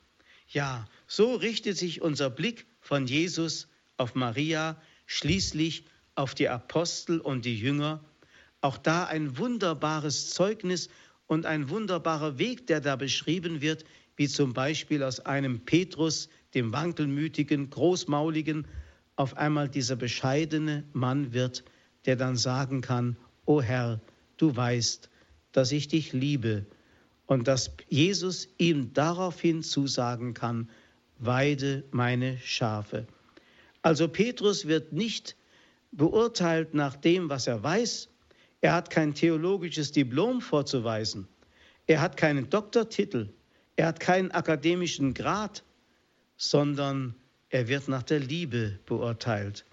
Ja, so richtet sich unser Blick von Jesus auf Maria, schließlich auf die Apostel und die Jünger, Auch da ein wunderbares Zeugnis und ein wunderbarer Weg, der da beschrieben wird, wie zum Beispiel aus einem Petrus, dem wankelmütigen, großmauligen, auf einmal dieser bescheidene Mann wird, der dann sagen kann, O Herr, du weißt, dass ich dich liebe und dass Jesus ihm daraufhin zusagen kann, weide meine Schafe. Also Petrus wird nicht beurteilt nach dem, was er weiß. Er hat kein theologisches Diplom vorzuweisen. Er hat keinen Doktortitel. Er hat keinen akademischen Grad, sondern er wird nach der Liebe beurteilt.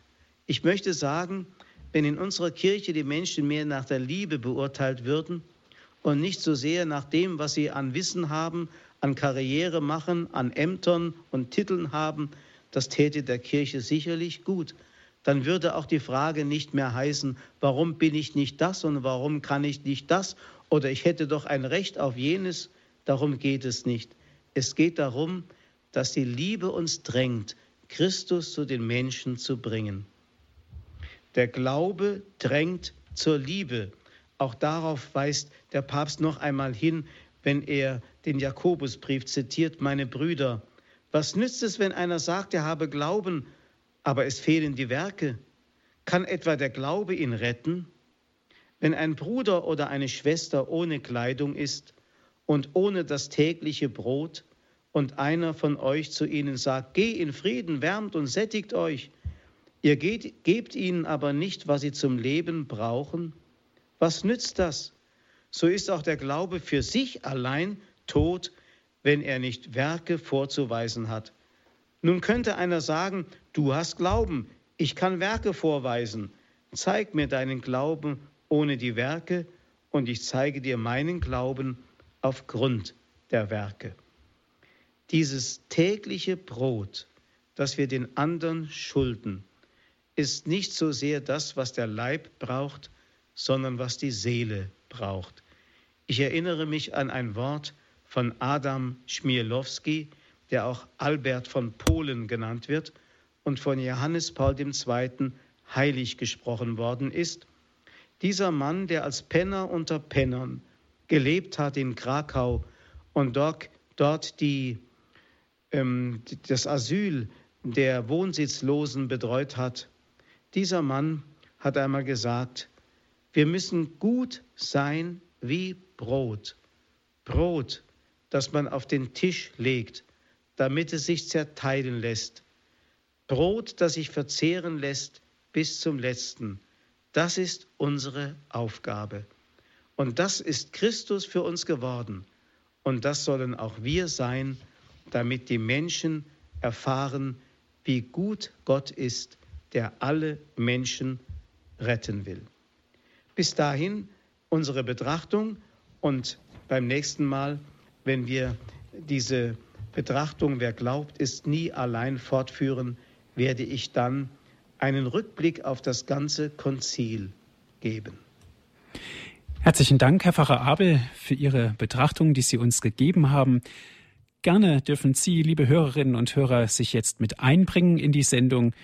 Ich möchte sagen, wenn in unserer Kirche die Menschen mehr nach der Liebe beurteilt würden und nicht so sehr nach dem, was sie an Wissen haben, an Karriere machen, an Ämtern und Titeln haben, das täte der Kirche sicherlich gut. Dann würde auch die Frage nicht mehr heißen, warum bin ich nicht das und warum kann ich nicht das oder ich hätte doch ein Recht auf jenes. Darum geht es nicht. Es geht darum, dass die Liebe uns drängt, Christus zu den Menschen zu bringen. Der Glaube drängt zur Liebe. Auch darauf weist der Papst noch einmal hin, wenn er den Jakobusbrief zitiert, meine Brüder. Was nützt es, wenn einer sagt, er habe Glauben, aber es fehlen die Werke? Kann etwa der Glaube ihn retten? Wenn ein Bruder oder eine Schwester ohne Kleidung ist und ohne das tägliche Brot, und einer von euch zu ihnen sagt, geh in Frieden, wärmt und sättigt euch, ihr geht, gebt ihnen aber nicht, was sie zum Leben brauchen, was nützt das? So ist auch der Glaube für sich allein tot, wenn er nicht Werke vorzuweisen hat. Nun könnte einer sagen, du hast Glauben, ich kann Werke vorweisen. Zeig mir deinen Glauben ohne die Werke und ich zeige dir meinen Glauben aufgrund der Werke. Dieses tägliche Brot, das wir den anderen schulden, ist nicht so sehr das, was der Leib braucht, sondern was die Seele braucht. Ich erinnere mich an ein Wort von Adam Schmierlowski, der auch Albert von Polen genannt wird und von Johannes Paul II. heilig gesprochen worden ist. Dieser Mann, der als Penner unter Pennern gelebt hat in Krakau und dort, dort die ähm, das Asyl der Wohnsitzlosen betreut hat. Dieser Mann hat einmal gesagt, wir müssen gut sein wie Brot. Brot, das man auf den Tisch legt, damit es sich zerteilen lässt. Brot, das sich verzehren lässt bis zum letzten. Das ist unsere Aufgabe. Und das ist Christus für uns geworden. Und das sollen auch wir sein damit die Menschen erfahren, wie gut Gott ist, der alle Menschen retten will. Bis dahin unsere Betrachtung und beim nächsten Mal, wenn wir diese Betrachtung, wer glaubt, ist nie allein fortführen, werde ich dann einen Rückblick auf das ganze Konzil geben. Herzlichen Dank, Herr Pfarrer Abel, für Ihre Betrachtung, die Sie uns gegeben haben. Gerne dürfen Sie, liebe Hörerinnen und Hörer, sich jetzt mit einbringen in die Sendung,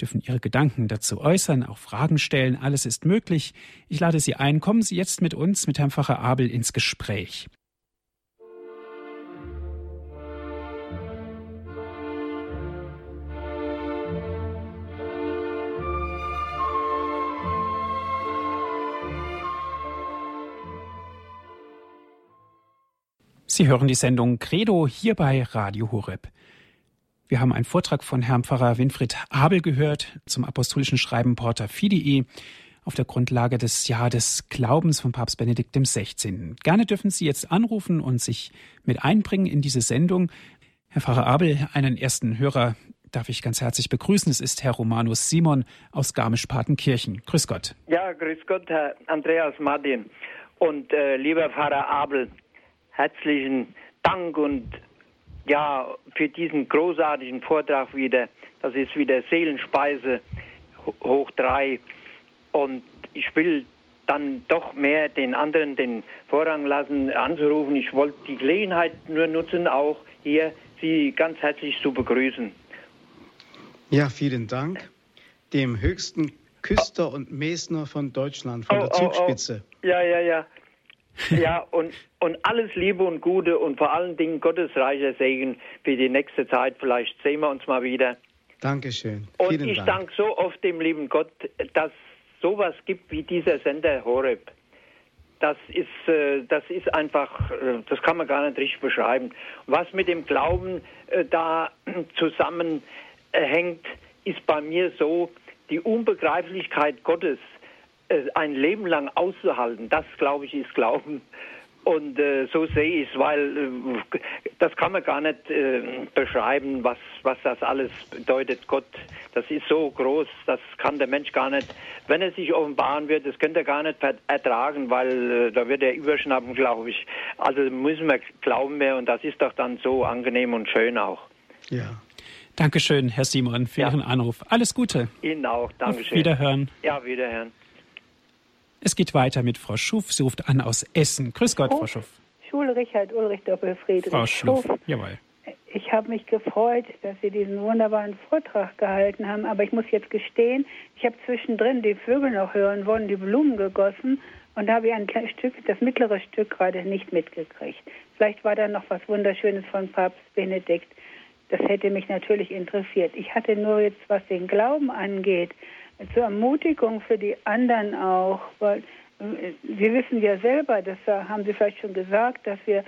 dürfen Ihre Gedanken dazu äußern, auch Fragen stellen. Alles ist möglich. Ich lade Sie ein. Kommen Sie jetzt mit uns, mit Herrn Pfarrer Abel, ins Gespräch. Sie hören die Sendung Credo hier bei Radio Horeb. Wir haben einen Vortrag von Herrn Pfarrer Winfried Abel gehört zum apostolischen Schreiben Porta Fidei auf der Grundlage des Jahr des Glaubens von Papst Benedikt XVI. Gerne dürfen Sie jetzt anrufen und sich mit einbringen in diese Sendung. Herr Pfarrer Abel, einen ersten Hörer darf ich ganz herzlich begrüßen. Es ist Herr Romanus Simon aus Garmisch-Partenkirchen. Grüß Gott. Ja, grüß Gott, Herr Andreas Martin. Und äh, lieber Pfarrer Abel, herzlichen Dank und ja, für diesen großartigen Vortrag wieder. Das ist wieder Seelenspeise hoch drei. Und ich will dann doch mehr den anderen den Vorrang lassen, anzurufen. Ich wollte die Gelegenheit nur nutzen, auch hier Sie ganz herzlich zu begrüßen. Ja, vielen Dank. Dem höchsten Küster und Mesner von Deutschland, von Oh, der oh, oh. Zugspitze. Ja, ja, ja. Ja, und, und alles Liebe und Gute und vor allen Dingen Gottes reicher Segen für die nächste Zeit. Vielleicht sehen wir uns mal wieder. Dankeschön. Und Vielen ich Dank. danke so oft dem lieben Gott, dass sowas gibt wie dieser Sender Horeb. Das ist, äh, das ist einfach, äh, das kann man gar nicht richtig beschreiben. Was mit dem Glauben äh, da zusammenhängt, ist bei mir so, die Unbegreiflichkeit Gottes ein Leben lang auszuhalten, das glaube ich ist Glauben. Und äh, so sehe ich es, weil äh, das kann man gar nicht äh, beschreiben, was, was das alles bedeutet. Gott, das ist so groß, das kann der Mensch gar nicht, wenn er sich offenbaren wird, das könnte er gar nicht ver- ertragen, weil äh, da wird er überschnappen, glaube ich. Also müssen wir glauben wir und das ist doch dann so angenehm und schön auch. Ja. Dankeschön, Herr Simon, für Ja. Ihren Anruf. Alles Gute. Ihnen auch, Auf Dankeschön. Wiederhören. Ja, wiederhören. Es geht weiter mit Frau Schuff. Sie ruft an aus Essen. Grüß Gott, Frau Schuff. Schule Richard Ulrich Doppelfriedrich. Frau Schuff. Schuff. Jawohl. Ich habe mich gefreut, dass Sie diesen wunderbaren Vortrag gehalten haben, aber ich muss jetzt gestehen, ich habe zwischendrin die Vögel noch hören wollen, die Blumen gegossen und da habe ich ein kleines Stück, das mittlere Stück gerade nicht mitgekriegt. Vielleicht war da noch was Wunderschönes von Papst Benedikt. Das hätte mich natürlich interessiert. Ich hatte nur jetzt, was den Glauben angeht, zur Ermutigung für die anderen auch, weil äh, Sie wissen ja selber, das äh, haben Sie vielleicht schon gesagt, dass wir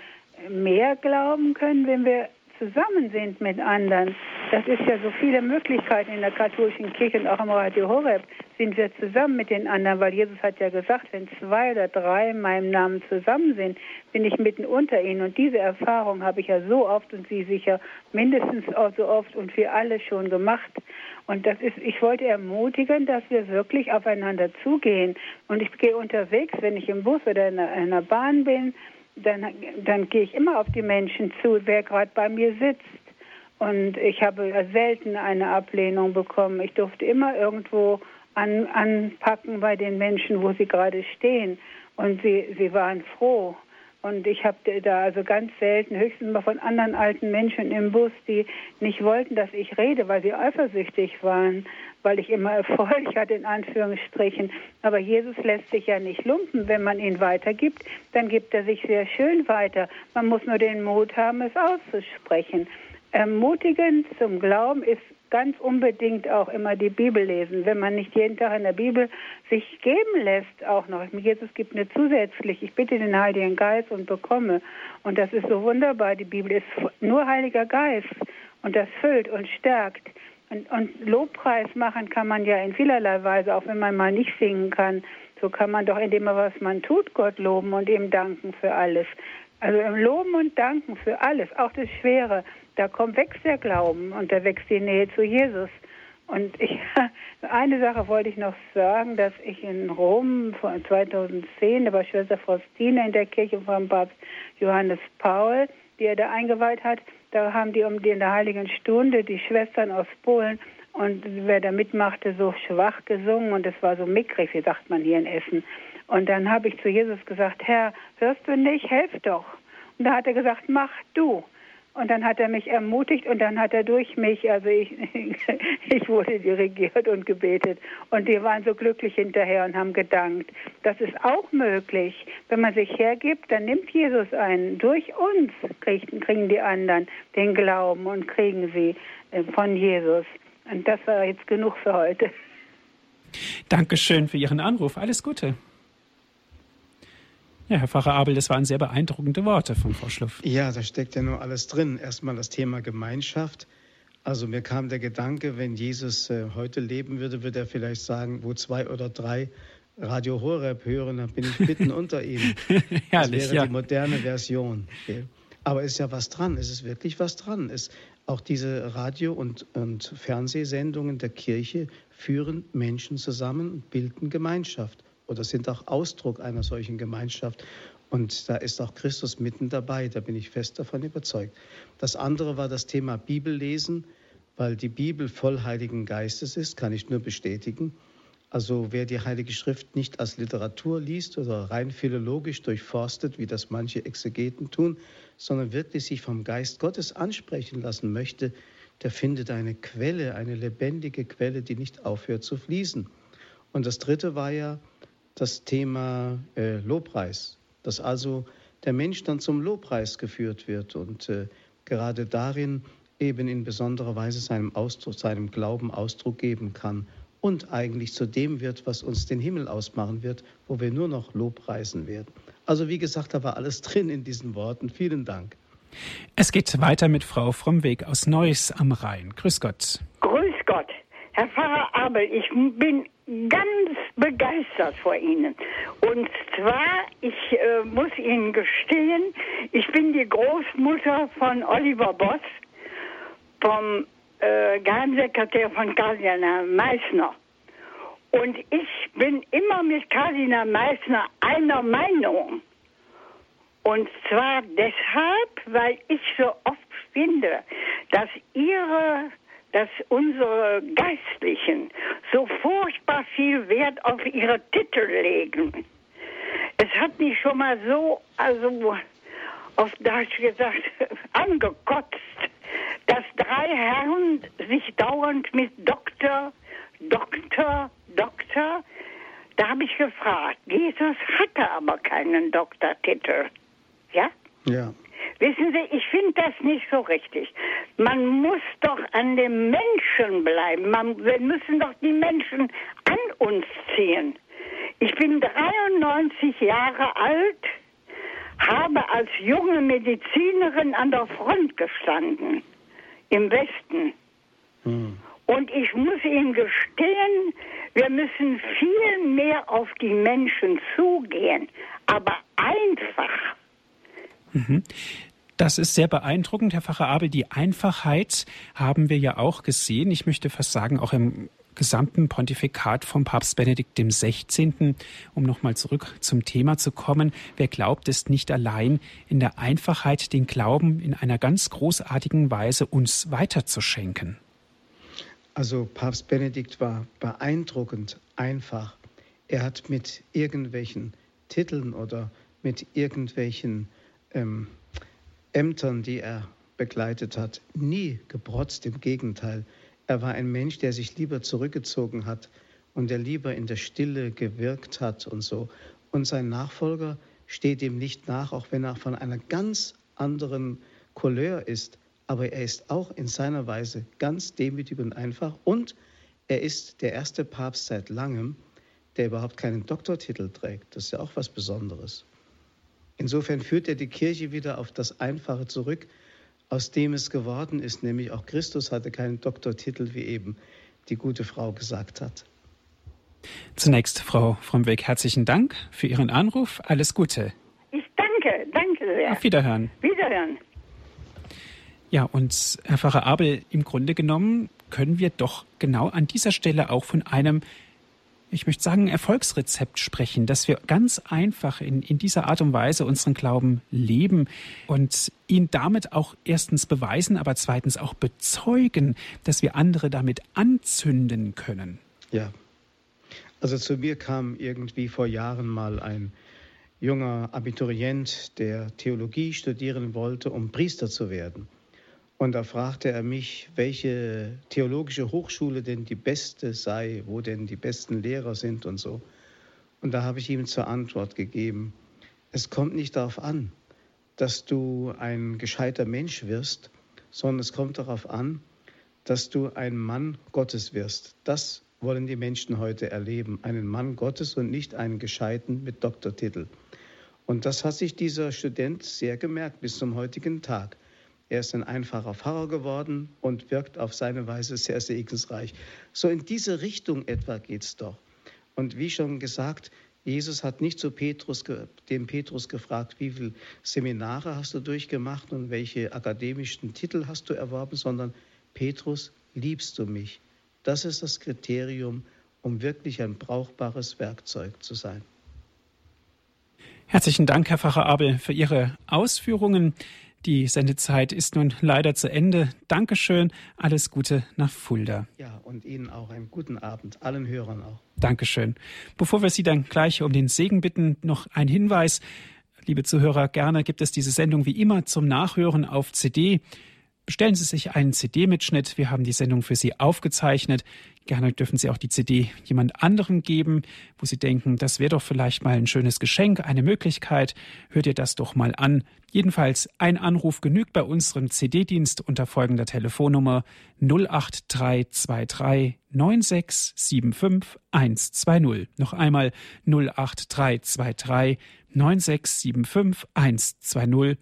mehr glauben können, wenn wir zusammen sind mit anderen. Das ist ja so viele Möglichkeiten in der katholischen Kirche und auch im Radio Horeb sind wir zusammen mit den anderen, weil Jesus hat ja gesagt, wenn zwei oder drei in meinem Namen zusammen sind, bin ich mitten unter ihnen. Und diese Erfahrung habe ich ja so oft und Sie sicher mindestens auch so oft und wir alle schon gemacht. Und das ist, ich wollte ermutigen, dass wir wirklich aufeinander zugehen. Und ich gehe unterwegs, wenn ich im Bus oder in einer, in einer Bahn bin, dann, dann gehe ich immer auf die Menschen zu, wer gerade bei mir sitzt. Und ich habe selten eine Ablehnung bekommen. Ich durfte immer irgendwo an, anpacken bei den Menschen, wo sie gerade stehen. Und sie, sie waren froh. Und ich habe da also ganz selten, höchstens mal von anderen alten Menschen im Bus, die nicht wollten, dass ich rede, weil sie eifersüchtig waren, weil ich immer Erfolg hatte, in Anführungsstrichen. Aber Jesus lässt sich ja nicht lumpen. Wenn man ihn weitergibt, dann gibt er sich sehr schön weiter. Man muss nur den Mut haben, es auszusprechen. Ermutigend zum Glauben ist ganz unbedingt auch immer die Bibel lesen. Wenn man nicht jeden Tag in der Bibel sich geben lässt, auch noch. Jesus gibt mir zusätzlich, ich bitte den Heiligen Geist und bekomme. Und das ist so wunderbar. Die Bibel ist nur Heiliger Geist. Und das füllt und stärkt. Und, und Lobpreis machen kann man ja in vielerlei Weise, auch wenn man mal nicht singen kann. So kann man doch, indem man was man tut, Gott loben und ihm danken für alles. Also im Loben und Danken für alles, auch das Schwere, da kommt, wächst der Glauben und da wächst die Nähe zu Jesus. Und ich, eine Sache wollte ich noch sagen, dass ich in Rom von 2010, da war Schwester Faustina in der Kirche vom Papst Johannes Paul, die er da eingeweiht hat, da haben die um die in der Heiligen Stunde die Schwestern aus Polen und wer da mitmachte, so schwach gesungen und es war so mickrig, wie sagt man hier in Essen. Und dann habe ich zu Jesus gesagt, Herr, hörst du nicht, helf doch. Und da hat er gesagt, mach du. Und dann hat er mich ermutigt und dann hat er durch mich, also ich, ich wurde dirigiert und gebetet. Und die waren so glücklich hinterher und haben gedankt. Das ist auch möglich. Wenn man sich hergibt, dann nimmt Jesus einen. Durch uns kriegen, die anderen den Glauben und kriegen sie äh, von Jesus. Und das war jetzt genug für heute. Dankeschön für Ihren Anruf. Alles Gute. Ja, Herr Pfarrer Abel, das waren sehr beeindruckende Worte von Frau Schluff. Ja, da steckt ja nur alles drin. Erstmal das Thema Gemeinschaft. Also mir kam der Gedanke, wenn Jesus äh, heute leben würde, würde er vielleicht sagen, wo zwei oder drei Radio Horeb hören, dann bin ich mitten unter ihnen. Das Herrlich, wäre ja. die moderne Version. Aber es ist ja was dran, es ist wirklich was dran. Es, auch diese Radio- und, und Fernsehsendungen der Kirche führen Menschen zusammen und bilden Gemeinschaft oder sind auch Ausdruck einer solchen Gemeinschaft. Und da ist auch Christus mitten dabei, da bin ich fest davon überzeugt. Das andere war das Thema Bibellesen, weil die Bibel voll Heiligen Geistes ist, kann ich nur bestätigen. Also wer die Heilige Schrift nicht als Literatur liest oder rein philologisch durchforstet, wie das manche Exegeten tun, sondern wirklich sich vom Geist Gottes ansprechen lassen möchte, der findet eine Quelle, eine lebendige Quelle, die nicht aufhört zu fließen. Und das dritte war ja das Thema äh, Lobpreis, dass also der Mensch dann zum Lobpreis geführt wird und äh, gerade darin eben in besonderer Weise seinem Ausdruck, seinem Glauben Ausdruck geben kann und eigentlich zu dem wird, was uns den Himmel ausmachen wird, wo wir nur noch Lobpreisen werden. Also wie gesagt, da war alles drin in diesen Worten. Vielen Dank. Es geht weiter mit Frau Frommweg aus Neuss am Rhein. Grüß Gott. Grüß Gott. Herr Pfarrer Abel, ich bin ganz begeistert vor Ihnen. Und zwar, ich äh, muss Ihnen gestehen, ich bin die Großmutter von Oliver Boss, vom äh, Geheimsekretär von Kardinal Meissner. Und ich bin immer mit Kardinal Meissner einer Meinung. Und zwar deshalb, weil ich so oft finde, dass ihre, dass unsere Geistlichen so furchtbar viel Wert auf ihre Titel legen. Es hat mich schon mal so, also auf Deutsch gesagt, angekotzt, dass drei Herren sich dauernd mit Doktor, Doktor, Doktor, da habe ich gefragt, Jesus hatte aber keinen Doktortitel. Ja? Ja. Wissen Sie, ich finde das nicht so richtig. Man muss doch an dem Menschen bleiben. Man, wir müssen doch die Menschen an uns ziehen. Ich bin 93 Jahre alt, habe als junge Medizinerin an der Front gestanden, im Westen. Hm. Und ich muss Ihnen gestehen, wir müssen viel mehr auf die Menschen zugehen, aber einfach. Mhm. Das ist sehr beeindruckend, Herr Pfarrer Abel. Die Einfachheit haben wir ja auch gesehen. Ich möchte fast sagen, auch im gesamten Pontifikat vom Papst Benedikt XVI., um nochmal zurück zum Thema zu kommen. Wer glaubt, ist nicht allein in der Einfachheit, den Glauben in einer ganz großartigen Weise uns weiterzuschenken. Also Papst Benedikt war beeindruckend einfach. Er hat mit irgendwelchen Titeln oder mit irgendwelchen ähm, Ämtern, die er begleitet hat, nie geprotzt. Im Gegenteil, er war ein Mensch, der sich lieber zurückgezogen hat und der lieber in der Stille gewirkt hat und so. Und sein Nachfolger steht ihm nicht nach, auch wenn er von einer ganz anderen Couleur ist. Aber er ist auch in seiner Weise ganz demütig und einfach. Und er ist der erste Papst seit langem, der überhaupt keinen Doktortitel trägt. Das ist ja auch was Besonderes. Insofern führt er die Kirche wieder auf das Einfache zurück, aus dem es geworden ist, nämlich auch Christus hatte keinen Doktortitel, wie eben die gute Frau gesagt hat. Zunächst, Frau Fromweg, herzlichen Dank für Ihren Anruf. Alles Gute. Ich danke, danke sehr. Auf Wiederhören. Wiederhören. Ja, und Herr Pfarrer Abel, im Grunde genommen können wir doch genau an dieser Stelle auch von einem ich möchte sagen, Erfolgsrezept sprechen, dass wir ganz einfach in, in dieser Art und Weise unseren Glauben leben und ihn damit auch erstens beweisen, aber zweitens auch bezeugen, dass wir andere damit anzünden können. Ja. Also zu mir kam irgendwie vor Jahren mal ein junger Abiturient, der Theologie studieren wollte, um Priester zu werden. Und da fragte er mich, welche theologische Hochschule denn die beste sei, wo denn die besten Lehrer sind und so. Und da habe ich ihm zur Antwort gegeben, es kommt nicht darauf an, dass du ein gescheiter Mensch wirst, sondern es kommt darauf an, dass du ein Mann Gottes wirst. Das wollen die Menschen heute erleben, einen Mann Gottes und nicht einen gescheiten mit Doktortitel. Und das hat sich dieser Student sehr gemerkt bis zum heutigen Tag. Er ist ein einfacher Pfarrer geworden und wirkt auf seine Weise sehr segensreich. So in diese Richtung etwa geht es doch. Und wie schon gesagt, Jesus hat nicht zu Petrus, dem Petrus gefragt, wie viele Seminare hast du durchgemacht und welche akademischen Titel hast du erworben, sondern Petrus, liebst du mich? Das ist das Kriterium, um wirklich ein brauchbares Werkzeug zu sein. Herzlichen Dank, Herr Pfarrer Abel, für Ihre Ausführungen. Die Sendezeit ist nun leider zu Ende. Dankeschön. Alles Gute nach Fulda. Ja, und Ihnen auch einen guten Abend, allen Hörern auch. Dankeschön. Bevor wir Sie dann gleich um den Segen bitten, noch ein Hinweis. Liebe Zuhörer, gerne gibt es diese Sendung wie immer zum Nachhören auf CD. Bestellen Sie sich einen CD-Mitschnitt. Wir haben die Sendung für Sie aufgezeichnet. Gerne dürfen Sie auch die CD jemand anderem geben, wo Sie denken, das wäre doch vielleicht mal ein schönes Geschenk, eine Möglichkeit. Hört ihr das doch mal an. Jedenfalls ein Anruf genügt bei unserem CD-Dienst unter folgender Telefonnummer 08323 9675 120. Noch einmal 08323 9675 120.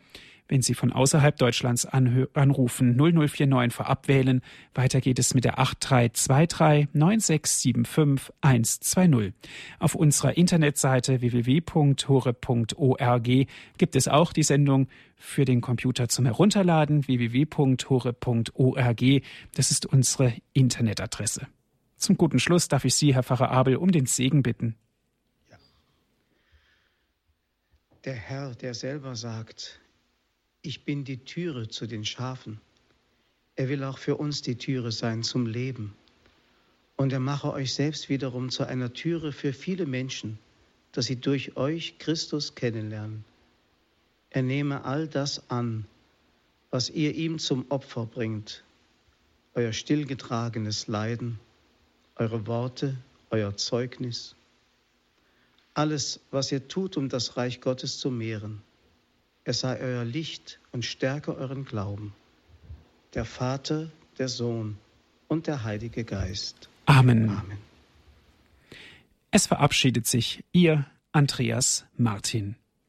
Wenn Sie von außerhalb Deutschlands anrufen, 0049 vorab wählen. Weiter geht es mit der 8323 9675 120. Auf unserer Internetseite www.hore.org gibt es auch die Sendung für den Computer zum Herunterladen www.hore.org. Das ist unsere Internetadresse. Zum guten Schluss darf ich Sie, Herr Pfarrer Abel, um den Segen bitten. Der Herr, der selber sagt, ich bin die Türe zu den Schafen. Er will auch für uns die Türe sein zum Leben. Und er mache euch selbst wiederum zu einer Türe für viele Menschen, dass sie durch euch Christus kennenlernen. Er nehme all das an, was ihr ihm zum Opfer bringt, euer stillgetragenes Leiden, eure Worte, euer Zeugnis, alles, was ihr tut, um das Reich Gottes zu mehren er sei euer Licht und stärke euren Glauben. Der Vater, der Sohn und der Heilige Geist. Amen. Amen. Es verabschiedet sich Ihr Andreas Martin.